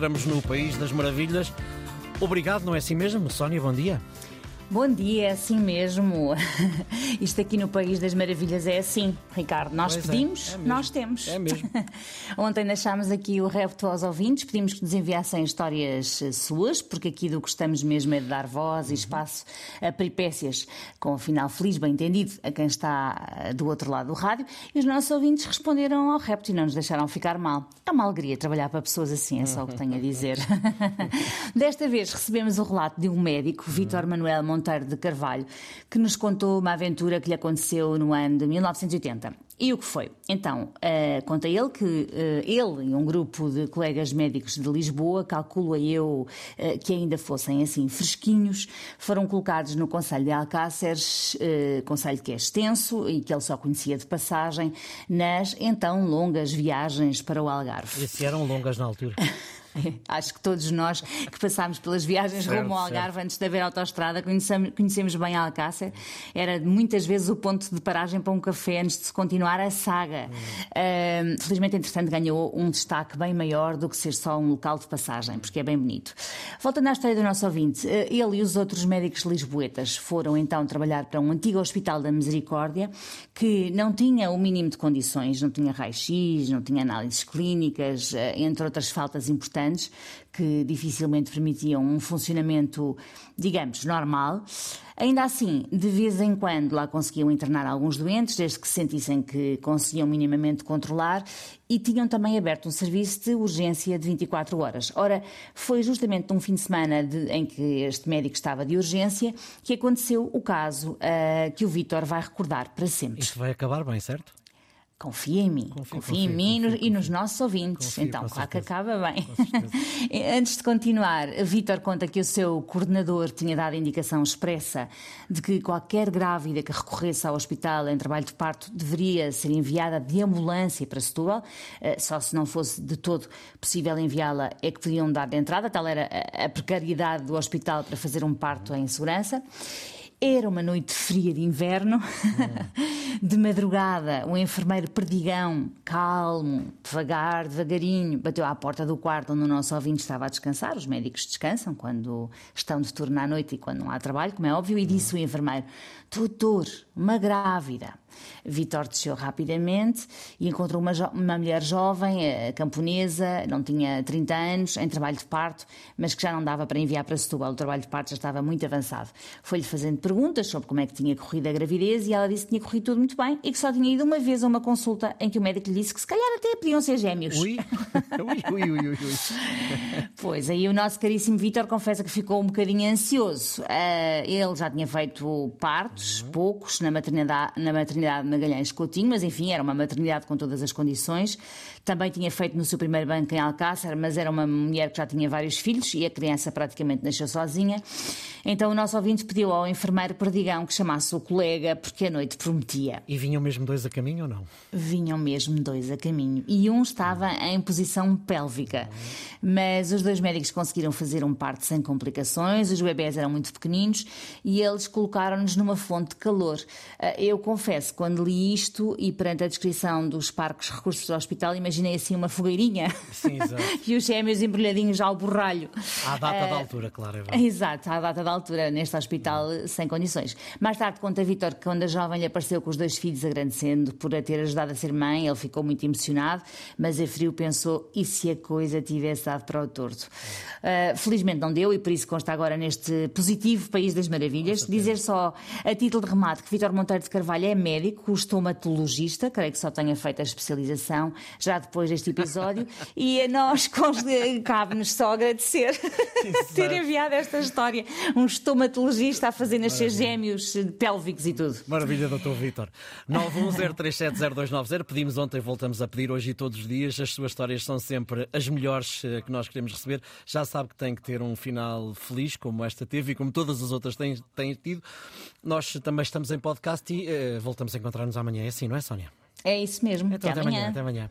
encontramos no País das Maravilhas. Obrigado, não é assim mesmo? Sónia, bom dia. Bom dia, é assim mesmo. Isto aqui no País das Maravilhas é assim, Ricardo. Nós Pois é, pedimos, é mesmo. nós temos. É mesmo. Ontem deixámos aqui o repto aos ouvintes, pedimos que nos enviassem histórias suas, porque aqui do que gostamos mesmo é de dar voz e espaço a peripécias, com o final feliz, bem entendido, a quem está eh, do outro lado do rádio. E os nossos ouvintes responderam ao repto e não nos deixaram ficar mal. É uma alegria trabalhar para pessoas assim, é só o que tenho a dizer. Desta vez recebemos o relato de um médico, Vítor Manuel Monteiro de Carvalho, que nos contou uma aventura que lhe aconteceu no ano de 1980. E o que foi? Então, eh, conta ele que eh, ele e um grupo de colegas médicos de Lisboa, calculo eu eh, que ainda fossem assim fresquinhos, foram colocados no Conselho de Alcáceres, conselho que é extenso e que ele só conhecia de passagem, nas então longas viagens para o Algarve. E se eram longas na altura. Acho que todos nós que passámos pelas viagens Certo, rumo ao Algarve antes de haver autoestrada conhecemos, conhecemos bem a Alcácer. Era muitas vezes o ponto de paragem para um café antes de se continuar a saga. Ahm, felizmente, entretanto, ganhou um destaque bem maior do que ser só um local de passagem, porque é bem bonito. Voltando à história do nosso ouvinte, eh, ele e os outros médicos lisboetas foram então trabalhar para um antigo Hospital da Misericórdia que não tinha o mínimo de condições, não tinha raio-x, não tinha análises clínicas, eh, entre outras faltas importantes que dificilmente permitiam um funcionamento, digamos, normal. Ainda assim, de vez em quando lá conseguiam internar alguns doentes, desde que sentissem que conseguiam minimamente controlar, e tinham também aberto um serviço de urgência de 24 horas. Ora, foi justamente num fim de semana de- em que este médico estava de urgência que aconteceu o caso ah, que o Vítor vai recordar para sempre. Isto vai acabar bem, certo? Confia em mim, Confio, confia em confio, mim e confio, e nos nossos ouvintes. Então, claro que acaba bem. Antes de continuar, Vítor conta que o seu coordenador tinha dado indicação expressa de que qualquer grávida que recorresse ao hospital em trabalho de parto deveria ser enviada de ambulância para Setúbal. Eh, Só se não fosse de todo possível enviá-la é que podiam dar de entrada. Tal era a- a precariedade do hospital para fazer um parto em segurança. Era uma noite fria de inverno. De madrugada, o enfermeiro perdigão, calmo, devagar, devagarinho, bateu à porta do quarto onde o nosso ouvinte estava a descansar. Os médicos descansam quando estão de turno à noite e quando não há trabalho, como é óbvio, e disse o enfermeiro: Doutor, uma grávida. Vitor desceu rapidamente e encontrou uma, uma mulher jovem, eh, camponesa, não tinha 30 anos, em trabalho de parto, mas que já não dava para enviar para Setúbal. O trabalho de parto já estava muito avançado. Foi-lhe fazendo perguntas sobre como é que tinha corrido a gravidez e ela disse que tinha corrido tudo muito bem e que só tinha ido uma vez a uma consulta em que o médico lhe disse que se calhar até podiam ser gêmeos. Ui, ui, ui, ui, ui. Pois, aí o nosso caríssimo Vítor confessa que ficou um bocadinho ansioso. Ah, ele já tinha feito partos, poucos, na maternidade, na maternidade de Magalhães Coutinho, mas enfim, era uma maternidade com todas as condições. Também tinha feito no seu primeiro banco em Alcácer, mas era uma mulher que já tinha vários filhos e a criança praticamente nasceu sozinha. Então o nosso ouvinte pediu ao enfermeiro perdigão que chamasse o colega porque a noite prometia. E vinham mesmo dois a caminho ou não? Vinham mesmo dois a caminho e um estava em posição pélvica. Mas os dois médicos conseguiram fazer um parto sem complicações, os bebés eram muito pequeninos e eles colocaram-nos numa fonte de calor. Ah, Eu confesso, quando li isto e perante a descrição dos parques recursos do hospital, imaginei assim uma fogueirinha Sim, exato. e os gêmeos embrulhadinhos ao borralho. À data da Ah, altura, claro. É. Exato, à data da altura, neste hospital eh, sem condições. Mais tarde conta Vítor que quando a jovem lhe apareceu com os dois filhos agradecendo por a ter ajudado a ser mãe, ele ficou muito emocionado, mas a frio pensou, e se a coisa tivesse dado para o torto? Ah, felizmente não deu e por isso consta agora neste positivo País das Maravilhas. Dizer só, a título de remate, que Vítor Monteiro de Carvalho é médico, estomatologista, creio que só tenha feito a especialização já depois deste episódio, e a nós cabe-nos só agradecer ter enviado esta história. Um estomatologista a fazer nascer gêmeos pélvicos e tudo. Maravilha, doutor Vítor. 910370290. Pedimos ontem, voltamos a pedir hoje e todos os dias. As suas histórias são sempre as melhores eh, que nós queremos receber. Já sabe que tem que ter um final feliz, como esta teve e como todas as outras têm, têm tido. Nós também estamos em podcast e eh, voltamos a encontrar-nos amanhã. É assim, não é, Sónia? É isso mesmo. Então, até amanhã. Até amanhã.